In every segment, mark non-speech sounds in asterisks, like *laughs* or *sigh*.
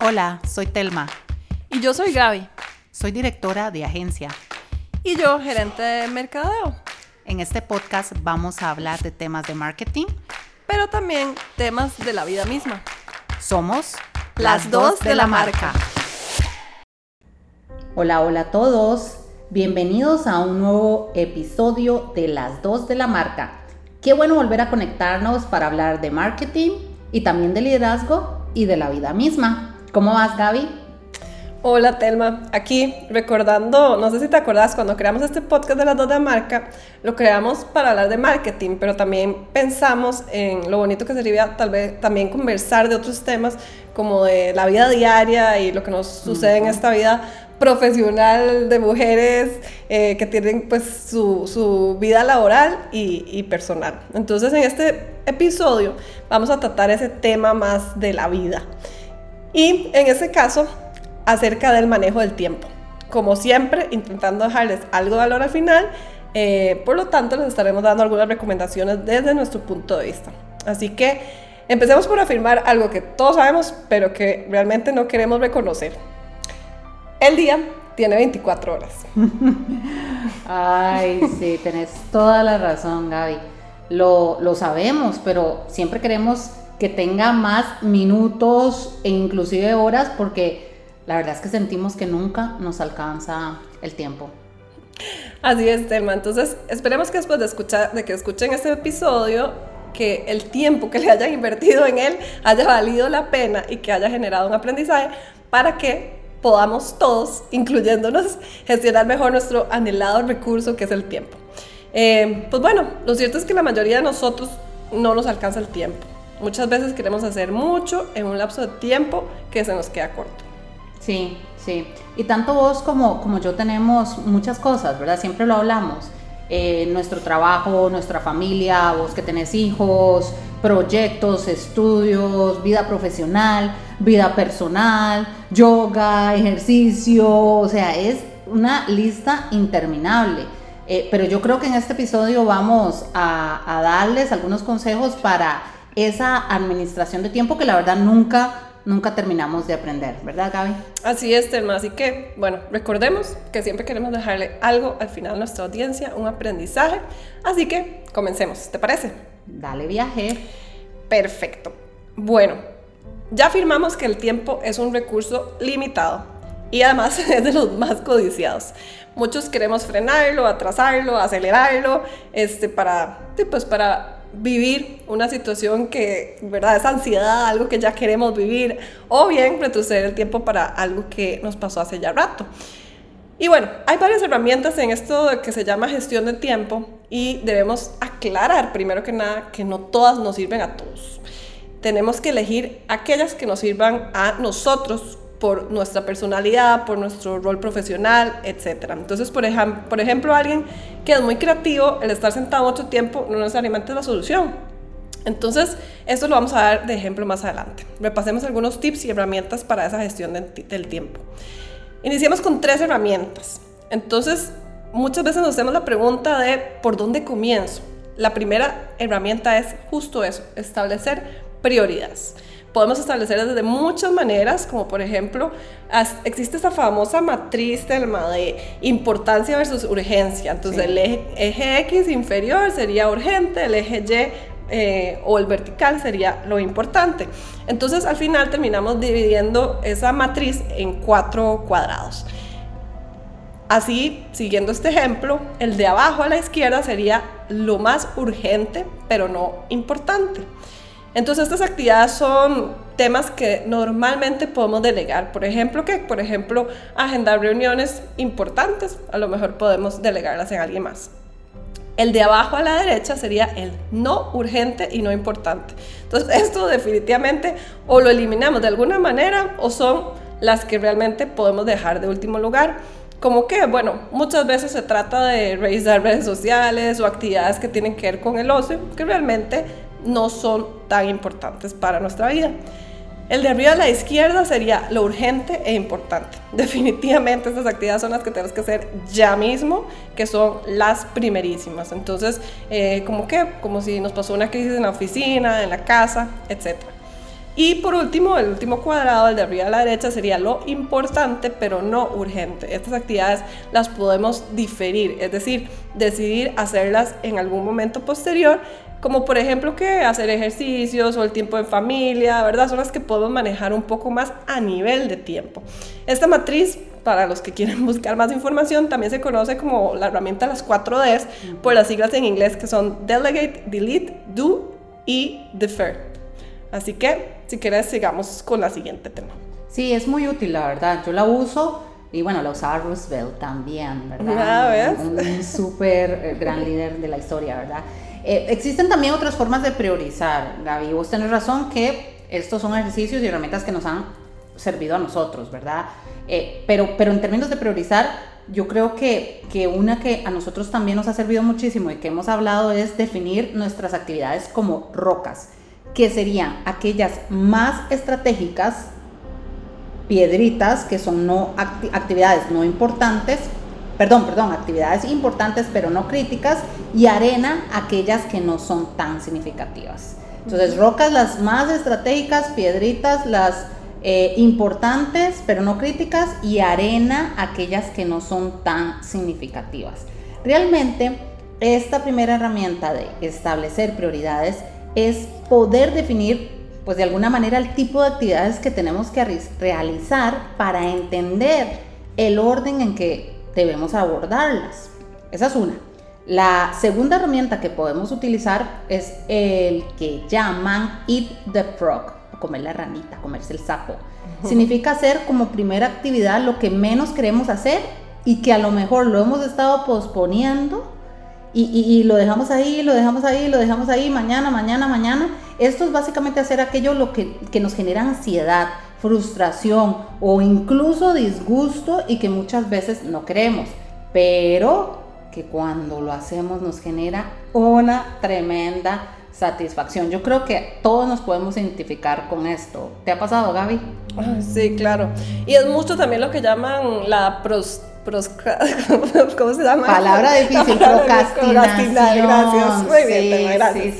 Hola, soy Telma. Y yo soy Gaby. Soy directora de agencia. Y yo, gerente de mercadeo. En este podcast vamos a hablar de temas de marketing, pero también temas de la vida misma. Somos las dos de la marca. Hola, hola a todos. Bienvenidos a un nuevo episodio de Las dos de la marca. Qué bueno volver a conectarnos para hablar de marketing y también de liderazgo y de la vida misma. ¿Cómo vas, Gaby? Hola Telma, aquí recordando, no sé si te acuerdas, cuando creamos este podcast de las dos de marca, lo creamos para hablar de marketing, pero también pensamos en lo bonito que sería tal vez también conversar de otros temas como de la vida diaria y lo que nos sucede en esta vida profesional de mujeres eh, que tienen pues su, su vida laboral y, y, personal. Entonces en este episodio vamos a tratar ese tema más de la vida. Y en ese caso acerca del manejo del tiempo. Como siempre, intentando dejarles algo de valor al final, eh, por lo tanto les estaremos dando algunas recomendaciones desde nuestro punto de vista. Así que empecemos por afirmar algo que todos sabemos, pero que realmente no queremos reconocer. El día tiene 24 horas. *laughs* Ay, sí, tenés toda la razón, Gaby. Lo, lo sabemos, pero siempre queremos que tenga más minutos e inclusive horas porque la verdad es que sentimos que nunca nos alcanza el tiempo. Así es, Telma. Entonces, esperemos que después de, escuchar, de que escuchen este episodio, que el tiempo que le hayan invertido en él haya valido la pena y que haya generado un aprendizaje para que podamos todos, incluyéndonos, gestionar mejor nuestro anhelado recurso que es el tiempo. Eh, pues bueno, lo cierto es que la mayoría de nosotros no nos alcanza el tiempo. Muchas veces queremos hacer mucho en un lapso de tiempo que se nos queda corto. Sí, sí. Y tanto vos como, como yo tenemos muchas cosas, ¿verdad? Siempre lo hablamos. Eh, nuestro trabajo, nuestra familia, vos que tenés hijos, proyectos, estudios, vida profesional, vida personal, yoga, ejercicio, o sea, es una lista interminable. Eh, pero yo creo que en este episodio vamos a, a darles algunos consejos para esa administración de tiempo que la verdad nunca nunca terminamos de aprender, ¿verdad Gaby? Así es, Telma. Así que, bueno, recordemos que siempre queremos dejarle algo al final a nuestra audiencia, un aprendizaje. Así que comencemos, ¿te parece? Dale viaje. Perfecto. Bueno, ya afirmamos que el tiempo es un recurso limitado y además *laughs* es de los más codiciados. Muchos queremos frenarlo, atrasarlo, acelerarlo, este, para, pues, para vivir una situación que, ¿verdad? Es ansiedad, algo que ya queremos vivir, o bien retroceder el tiempo para algo que nos pasó hace ya rato. Y bueno, hay varias herramientas en esto que se llama gestión de tiempo y debemos aclarar primero que nada que no todas nos sirven a todos. Tenemos que elegir aquellas que nos sirvan a nosotros por nuestra personalidad, por nuestro rol profesional, etc. Entonces, por, por ejemplo, alguien que es muy creativo, el estar sentado mucho tiempo no necesariamente es la solución. Entonces, esto lo vamos a dar de ejemplo más adelante. Repasemos algunos tips y herramientas para esa gestión del tiempo. Iniciemos con tres herramientas. Entonces, muchas veces nos hacemos la pregunta de ¿por dónde comienzo? La primera herramienta es justo eso, establecer prioridades podemos establecer desde muchas maneras, como por ejemplo, existe esa famosa matriz de importancia versus urgencia. Entonces, el eje, X inferior sería urgente, el eje Y eh, o el vertical sería lo importante. Entonces, al final terminamos dividiendo esa matriz en cuatro cuadrados. Así, siguiendo este ejemplo, el de abajo a la izquierda sería lo más urgente, pero no importante. Entonces estas actividades son temas que normalmente podemos delegar. Por ejemplo, que por ejemplo agendar reuniones importantes, a lo mejor podemos delegarlas en alguien más. El de abajo a la derecha sería el no urgente y no importante. Entonces *laughs* esto definitivamente o lo eliminamos de alguna manera o son las que realmente podemos dejar de último lugar. Como que, bueno, muchas veces se trata de revisar redes sociales o actividades que tienen que ver con el ocio, que realmente no son tan importantes para nuestra vida. El de arriba a la izquierda sería lo urgente e importante. *laughs* Definitivamente estas actividades son las que tenemos que hacer ya mismo, que son las primerísimas. Entonces, eh, como que, como si nos pasó una crisis en la oficina, en la casa, etc. Y por último, el último cuadrado, el de arriba a la derecha, sería lo importante pero no urgente. Estas actividades las podemos diferir, es decir, decidir hacerlas en algún momento posterior como por ejemplo que hacer ejercicios o el tiempo en familia, ¿verdad? Son las que podemos manejar un poco más a nivel de tiempo. Esta matriz, para los que quieren *laughs* buscar más información, también se conoce como la herramienta las 4 Ds, por las siglas en inglés que son Delegate, Delete, Do y Defer. Así que, si quieres, sigamos con la siguiente tema. Sí, es muy útil, la verdad. Yo la uso y bueno, la usaba Roosevelt también, ¿verdad? Ah, ¿ves? Un, súper eh, gran líder de la historia, ¿verdad? Eh, existen también otras formas de priorizar, Gaby. Vos tenés razón que estos son ejercicios y herramientas que nos han servido a nosotros, ¿verdad? Eh, pero, pero en términos de priorizar, yo creo que, que una que a nosotros también nos ha servido muchísimo y que hemos hablado es definir nuestras actividades como rocas, que serían aquellas más estratégicas, piedritas, que son no actividades no importantes, perdón, perdón, actividades importantes pero no críticas y arena aquellas que no son tan significativas. Entonces, rocas las más estratégicas, piedritas las eh, importantes pero no críticas y arena aquellas que no son tan significativas. Realmente, esta primera herramienta de establecer prioridades es poder definir pues de alguna manera el tipo de actividades que tenemos que realizar para entender el orden en que debemos abordarlas. Esa es una. La segunda herramienta que podemos utilizar es el que llaman Eat the Frog, comer la ranita, comerse el sapo. Significa hacer como primera actividad lo que menos queremos hacer y que a lo mejor lo hemos estado posponiendo y, lo dejamos ahí, lo dejamos ahí, lo dejamos ahí, mañana, mañana, mañana. Esto es básicamente hacer aquello lo que, que nos genera ansiedad, frustración o incluso disgusto y que muchas veces no queremos, pero que cuando lo hacemos nos genera una tremenda satisfacción. Yo creo que todos nos podemos identificar con esto. ¿Te ha pasado, Gaby? Sí, claro. Y es mucho también lo que llaman la pros *laughs* ¿Cómo se llama? Palabra difícil, *laughs* procrastinación. Gracias. Muy bien, gracias.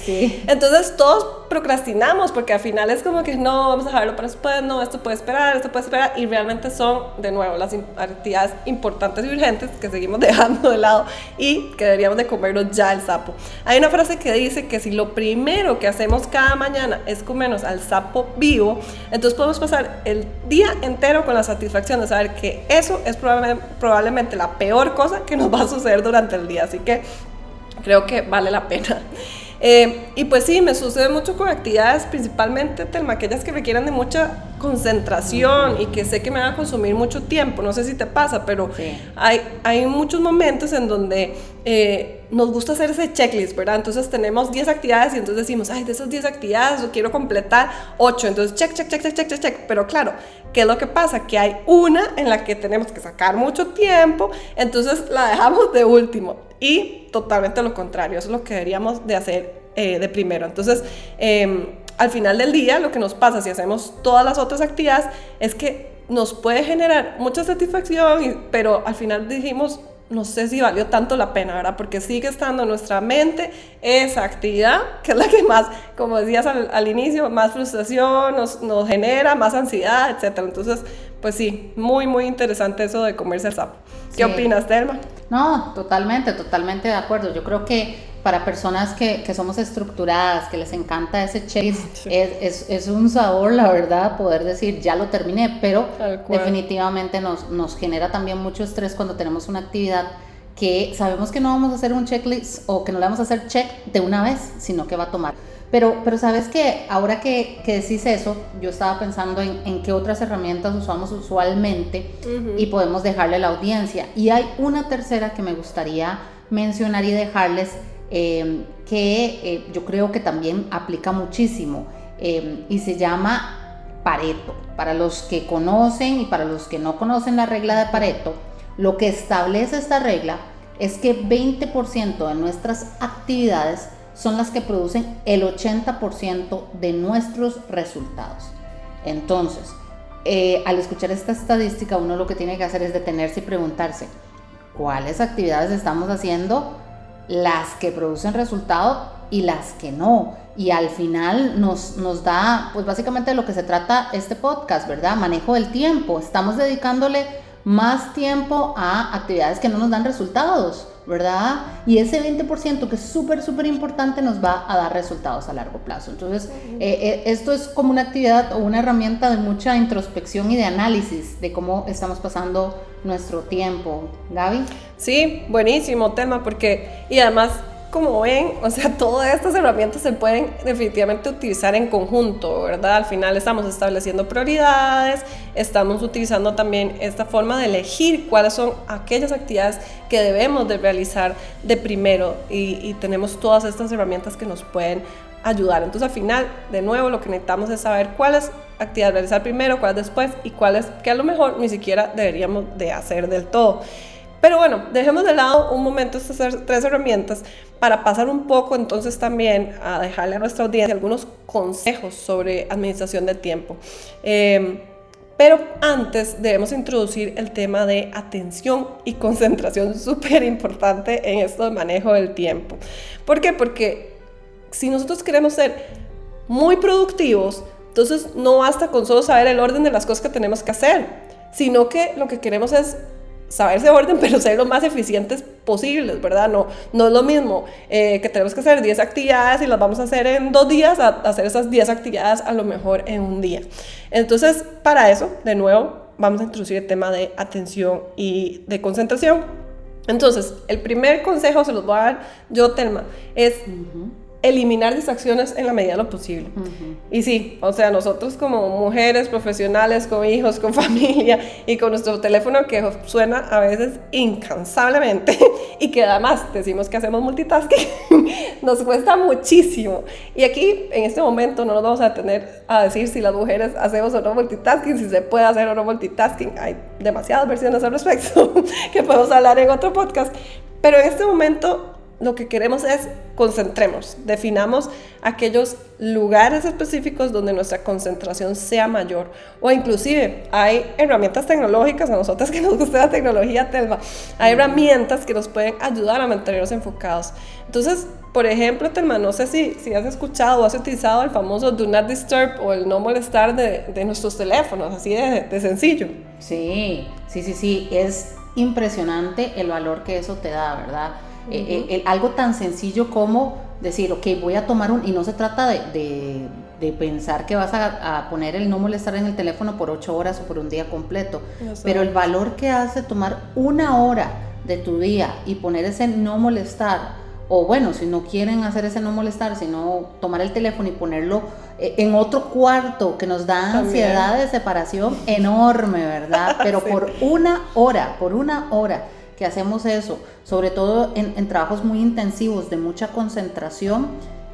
Entonces todos procrastinamos porque al final es como que no, vamos a dejarlo para después, no, esto puede esperar, esto puede esperar y realmente son de nuevo las actividades importantes y urgentes que seguimos *laughs* dejando de lado y que deberíamos de comernos ya el sapo. Hay una frase que dice que si lo primero que hacemos cada mañana es comernos al sapo vivo, entonces podemos pasar el día entero con la satisfacción de saber que eso es probablemente, la peor cosa que nos va a suceder durante el día, así que creo que vale la pena. Eh, y pues sí, me sucede mucho con actividades, principalmente Telma, aquellas que requieren de mucha concentración y que sé que me van a consumir mucho tiempo. No sé si te pasa, pero hay, hay muchos momentos en donde eh, nos gusta hacer ese checklist, ¿verdad? Entonces tenemos 10 actividades y entonces decimos, ay, de esas 10 actividades yo quiero completar 8. Entonces, check, check, check, check, check, check, check. Pero claro, ¿qué es lo que pasa? Que hay una en la que tenemos que sacar mucho tiempo, entonces la dejamos de último y totalmente lo contrario, eso es lo que deberíamos de hacer eh, de primero. Entonces, em, al final del día, lo que nos pasa si hacemos todas las otras actividades es que nos puede generar mucha satisfacción, pero al final dijimos, no sé si valió tanto la pena, ¿verdad? Porque sigue estando en nuestra mente esa actividad, que es la que más, como decías al, inicio, más frustración nos, nos, genera, más ansiedad, etc. Entonces, pues sí, muy, muy interesante eso de comerse el sapo. ¿Qué opinas, Telma? No, totalmente, totalmente de acuerdo. Yo creo que para personas que, que somos estructuradas, que les encanta ese chase, es, es, es, un sabor, la verdad, poder decir, ya lo terminé, pero definitivamente nos, nos genera también mucho estrés cuando tenemos una actividad que sabemos que no vamos a hacer un checklist o que no le vamos a hacer check de una vez, sino que va a tomar. Pero, pero sabes que ahora que, que decís eso, yo estaba pensando en, en qué otras herramientas usamos usualmente y podemos dejarle a la audiencia. Y hay una tercera que me gustaría mencionar y dejarles eh, que eh, yo creo que también aplica muchísimo eh, y se llama Pareto. Para los que conocen y para los que no conocen la regla de Pareto, lo que establece esta regla es que 20% de nuestras actividades son las que producen el 80% de nuestros resultados. Entonces, al escuchar esta estadística, uno lo que tiene que hacer es detenerse y preguntarse, ¿cuáles actividades estamos haciendo las que producen resultado y las que no. Y al final nos, nos da, pues básicamente de lo que se trata este podcast, ¿verdad? Manejo del tiempo. Estamos dedicándole más tiempo a actividades que no nos dan resultados, ¿verdad? Y ese 20% que es súper, súper importante nos va a dar resultados a largo plazo. Entonces, eh, eh, esto es como una actividad o una herramienta de mucha introspección y de análisis de cómo estamos pasando nuestro tiempo. Gaby. Sí, buenísimo tema, porque, y además como ven, *laughs* o sea, todas estas herramientas se pueden definitivamente utilizar en conjunto, ¿verdad? Al final estamos estableciendo prioridades, estamos utilizando también esta forma de elegir cuáles son aquellas actividades que debemos de realizar de primero y, tenemos todas estas herramientas que nos pueden ayudar. Entonces al final, de nuevo, lo que necesitamos es saber cuáles actividades realizar primero, cuáles después y cuáles que a lo mejor ni siquiera deberíamos de hacer del todo. Pero bueno, dejemos de lado un momento estas tres herramientas para pasar un poco entonces también a dejarle a nuestra audiencia algunos consejos sobre administración del tiempo. Em, pero antes debemos introducir el tema de atención y concentración, *laughs* súper importante en esto de manejo del tiempo. ¿Por qué? Porque si nosotros queremos ser muy productivos, entonces no basta con solo saber el orden de las cosas que tenemos que hacer, sino que lo que queremos es saber ese orden, *laughs* pero ser lo más eficientes posibles, ¿verdad? No, no es lo mismo eh, que tenemos que hacer 10 actividades y las vamos a hacer en dos días, hacer esas 10 actividades a lo mejor en un día. Entonces, para eso, de nuevo, vamos a introducir el tema de atención y de concentración. Entonces, el primer consejo se los voy a dar yo, Telma, es eliminar distracciones en la medida de lo posible. Y sí, o sea, nosotros como mujeres profesionales, con hijos, con *laughs* familia y con nuestro teléfono que suena a veces incansablemente *laughs* y que además decimos que hacemos multitasking, *laughs* nos cuesta muchísimo. Y aquí, en este momento, no nos vamos a tener a decir si las mujeres hacemos o no multitasking, si se puede hacer o no multitasking. Hay demasiadas versiones al respecto que podemos hablar en otro podcast. Pero en este momento lo que queremos es concentremos, definamos aquellos lugares específicos donde nuestra concentración sea mayor. O inclusive hay herramientas tecnológicas, a nosotras que nos gusta la tecnología, Telma, hay herramientas que nos pueden ayudar a mantenernos enfocados. Entonces, por ejemplo, Telma, no sé si, si has escuchado o has utilizado el famoso Do Not Disturb o el no molestar de, de nuestros teléfonos, así de, de sencillo. Sí, sí, sí, sí, es impresionante el valor que eso te da, ¿verdad? Eh, eh, algo tan sencillo como decir, ok, voy a tomar un... Y no se trata de, pensar que vas a, poner el no molestar en el teléfono por ocho horas o por un día completo, pero el valor que hace tomar una hora de tu día y poner ese no molestar, o bueno, si no quieren hacer ese no molestar, sino tomar el teléfono y ponerlo eh, en otro cuarto que nos da ansiedad de separación enorme, ¿verdad? *laughs* Pero por una hora, por una hora que hacemos eso, sobre todo en, trabajos muy intensivos de mucha concentración,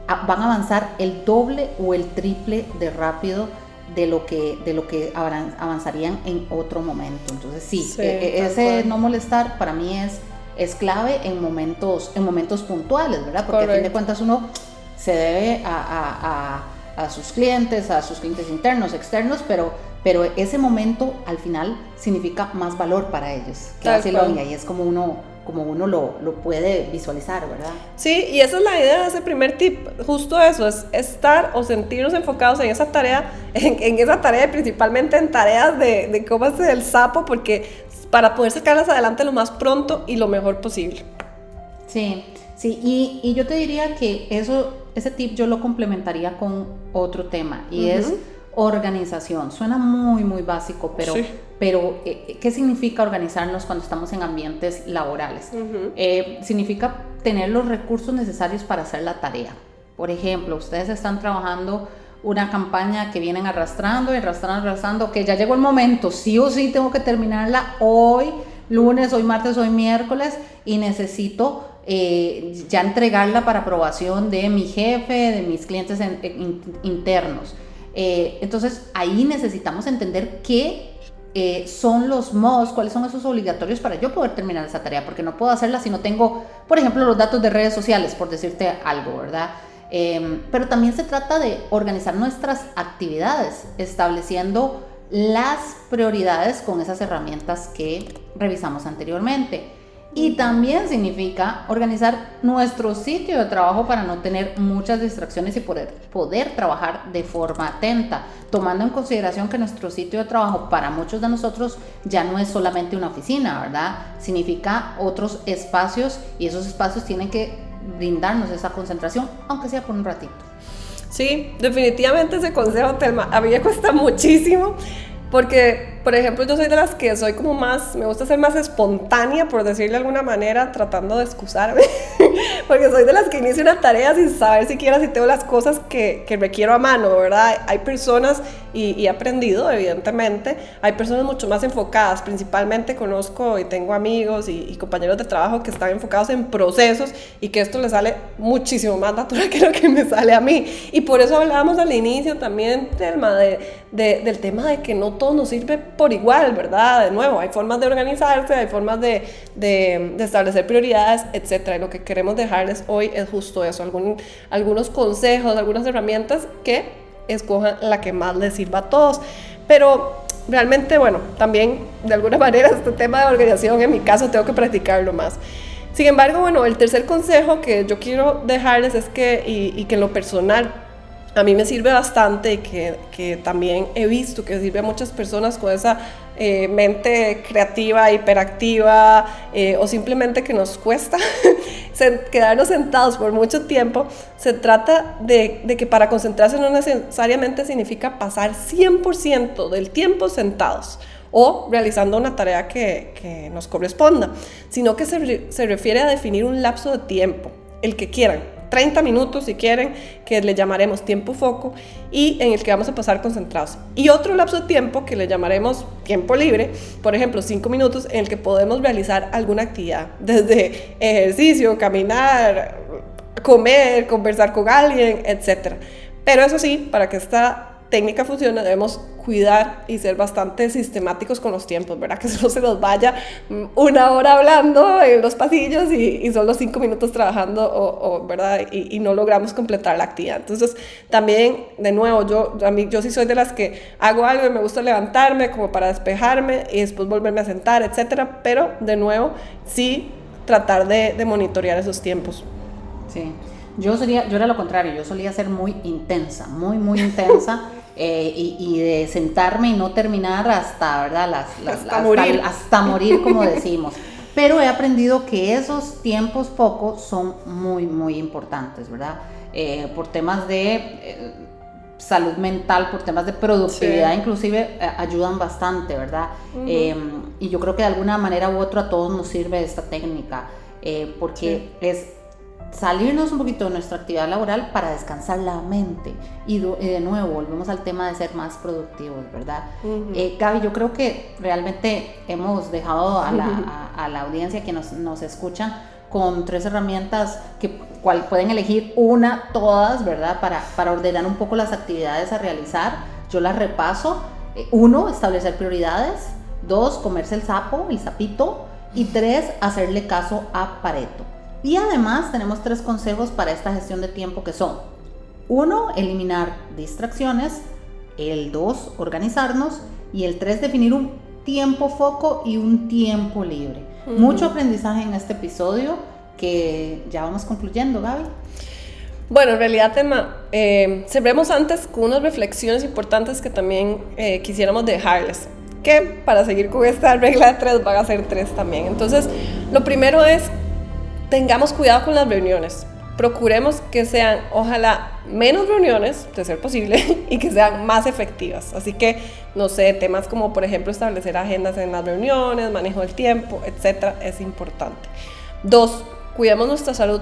van a avanzar el doble o el triple de rápido de lo que, de lo que avanzarían en otro momento. Entonces sí, e, e, ese no molestar para mí es, es clave en momentos, en momentos puntuales, ¿verdad? Porque a fin de cuentas uno se debe a, a, a sus clientes, a sus clientes internos, externos, pero pero ese momento al final significa más valor para ellos que y ahí es como uno como uno lo, lo, puede visualizar, ¿verdad? Sí, y esa es la idea de ese primer tip, justo eso, es estar o sentirnos enfocados en esa tarea, *laughs* en, esa tarea, principalmente en tareas de, de cómo hacer el sapo, porque para poder sacarlas adelante lo más pronto y lo mejor posible. Sí, sí, y, y yo te diría que eso, ese tip yo lo complementaría con otro tema, y es organización. Suena muy, muy básico, pero, pero eh, ¿qué significa organizarnos cuando estamos en ambientes laborales? Eh, significa tener los recursos necesarios para hacer la tarea. Por ejemplo, ustedes están trabajando una campaña que vienen arrastrando y arrastrando, arrastrando, que ya llegó el momento, sí o sí tengo que terminarla hoy, lunes, hoy martes, hoy miércoles, y necesito eh, ya entregarla para aprobación de mi jefe, de mis clientes internos. Eh, entonces ahí necesitamos entender qué eh, son los modos, cuáles son esos obligatorios para yo poder terminar esa tarea, porque no puedo hacerla si no tengo, por ejemplo, los datos de redes sociales, por decirte algo, ¿verdad? Em, pero también se trata de organizar nuestras actividades, estableciendo las prioridades con esas herramientas que revisamos anteriormente. Y también significa organizar nuestro sitio de trabajo para no tener muchas distracciones y poder, poder trabajar de forma atenta, tomando en consideración que nuestro sitio de trabajo para muchos de nosotros ya no es solamente una oficina, ¿verdad? Significa otros espacios y esos espacios tienen que brindarnos esa concentración, aunque sea por un ratito. Sí, definitivamente ese consejo, Telma, a mí me cuesta muchísimo porque, por ejemplo, yo soy de las que soy como más, me gusta ser más espontánea, por decirle de alguna manera, tratando de excusarme. *laughs* *laughs* porque soy de las que inicio una tarea sin saber siquiera si tengo las cosas que, que requiero a mano, ¿verdad? Hay personas, y, he aprendido, evidentemente, hay personas mucho más enfocadas. Principalmente conozco y tengo amigos y, y, compañeros de trabajo que están enfocados en procesos y que esto les sale muchísimo más natural *laughs* que lo que me sale a mí. Y por eso hablábamos al inicio también, Telma, de, de, del tema de que no nos sirve por igual, ¿verdad? De nuevo, hay formas de organizarse, hay formas de, de, establecer prioridades, etc. Y lo que queremos dejarles hoy es justo eso, algún, algunos consejos, algunas herramientas que escojan la que más les sirva a todos. Pero realmente, bueno, también de alguna *laughs* manera este tema de organización en mi caso tengo que practicarlo más. Sin embargo, bueno, el tercer consejo que yo quiero dejarles es que, y, y que en lo personal a mí me sirve bastante que, que, también he visto que sirve a muchas personas con esa eh, mente creativa, hiperactiva eh, o simplemente que nos cuesta *laughs* quedarnos sentados por mucho tiempo. Se trata de, de, que para concentrarse no necesariamente significa pasar 100% del tiempo sentados o realizando una tarea que, que nos corresponda, sino que se, se refiere a definir un lapso de tiempo, el que quieran 30 minutos si quieren, que le llamaremos tiempo foco y en el que vamos a pasar concentrados. Y otro lapso de tiempo que le llamaremos tiempo libre, por ejemplo, 5 minutos en el que podemos realizar alguna actividad, *laughs* desde ejercicio, caminar, comer, conversar con alguien, etc. Pero eso sí, para que esta técnica funcione, debemos cuidar y ser bastante sistemáticos con los tiempos, ¿verdad? *laughs* Que no se nos vaya una hora hablando en los pasillos y, y solo cinco minutos trabajando, o, ¿verdad? Y, no logramos completar la actividad. Entonces, también, de nuevo, yo, a mí, yo sí soy de las que hago algo y me gusta levantarme como para despejarme y después volverme a sentar, etcétera, pero de nuevo, sí tratar de, de monitorear esos tiempos. Sí. Yo, sería, yo era lo contrario, yo solía ser muy intensa, muy, muy intensa. *laughs* Eh, y, de sentarme y no terminar hasta, ¿verdad? Las, hasta, morir. Hasta morir, como decimos. Pero he aprendido que esos tiempos pocos son muy, muy importantes, ¿verdad? Eh, por temas de eh, salud mental, por temas de productividad, inclusive ayudan bastante, ¿verdad? Em, y yo creo que de alguna manera u otra a todos nos sirve esta técnica, porque es salirnos un poquito de nuestra actividad laboral para descansar la mente. Y, de nuevo, volvemos al tema de ser más productivos, ¿verdad? Eh, Gaby, yo creo que realmente hemos dejado a la, a, la audiencia que nos, nos escuchan con tres herramientas que cual pueden elegir una, todas, ¿verdad? Para, para ordenar un poco las actividades a realizar. Yo las repaso. Eh, uno, establecer prioridades. Dos, comerse el sapo, el sapito. Y tres, hacerle caso a Pareto. Y además tenemos tres consejos para esta gestión de tiempo que son, uno, eliminar distracciones, el dos, organizarnos y el tres, definir un tiempo foco y un tiempo libre. Mucho aprendizaje en este episodio que ya vamos concluyendo, Gaby. Bueno, en realidad, tema, eh, cerremos antes con unas reflexiones importantes que también eh, quisiéramos dejarles. Que para seguir con esta regla de tres van a ser tres también. Entonces, lo primero es tengamos cuidado con las reuniones. Procuremos que sean, ojalá, menos reuniones, de ser posible, *laughs* y que sean más efectivas. Así que, no sé, temas como, por ejemplo, establecer agendas en las reuniones, manejo del tiempo, etcétera, es importante. Dos, cuidemos nuestra salud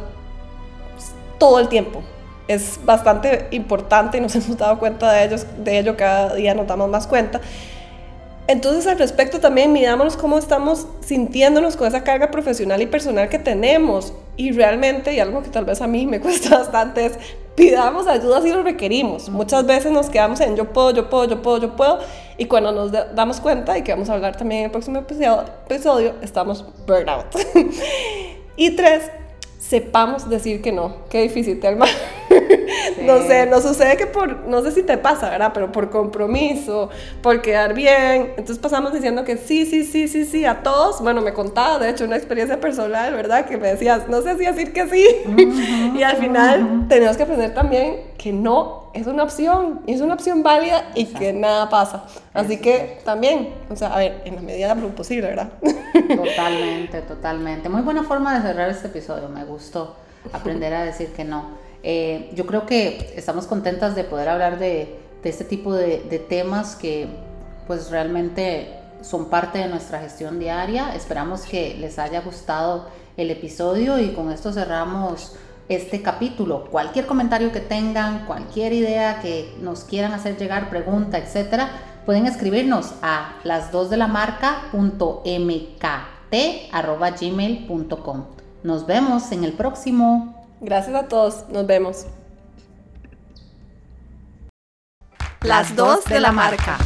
todo el tiempo. Es bastante importante nos *laughs* hemos dado cuenta de, ellos, de ello, cada día nos damos más cuenta. Entonces al respecto también mirámonos cómo estamos sintiéndonos con esa carga profesional y personal que tenemos. Y realmente, y algo que tal vez a mí me *laughs* cuesta bastante es, pidamos ayuda si lo requerimos. Muchas veces nos quedamos en yo puedo, yo puedo, yo puedo, yo puedo. Y cuando nos damos cuenta, y que vamos a hablar también en el próximo episodio, estamos burnout. *laughs* y tres, sepamos decir que no. Qué difícil, Telma. *laughs* no sé, nos sucede que por, no sé si te pasa, ¿verdad? Pero por compromiso, por quedar bien, entonces pasamos diciendo que sí, sí, sí, sí, sí, a todos. Bueno, me contaba, de hecho, una experiencia personal, ¿verdad? Que me decías, no sé si decir que sí. *laughs* y al final tenemos que aprender también que no es una opción, es una opción válida y que nada pasa. Así que también, o sea, a ver, en la medida de lo posible, ¿verdad? Totalmente, totalmente. Muy buena forma de cerrar este episodio, me gustó *laughs* aprender a decir que no. Eh, yo creo que estamos contentas de poder hablar de, este tipo de, de, temas que pues realmente son parte de nuestra gestión diaria. Esperamos que les haya gustado el episodio y con esto cerramos este capítulo. Cualquier comentario que tengan, cualquier idea que nos quieran hacer llegar, pregunta, etcétera, pueden escribirnos a las dos de la marca.mkt@gmail.com. Nos vemos en el próximo. Gracias a todos, nos vemos. Las dos de la marca.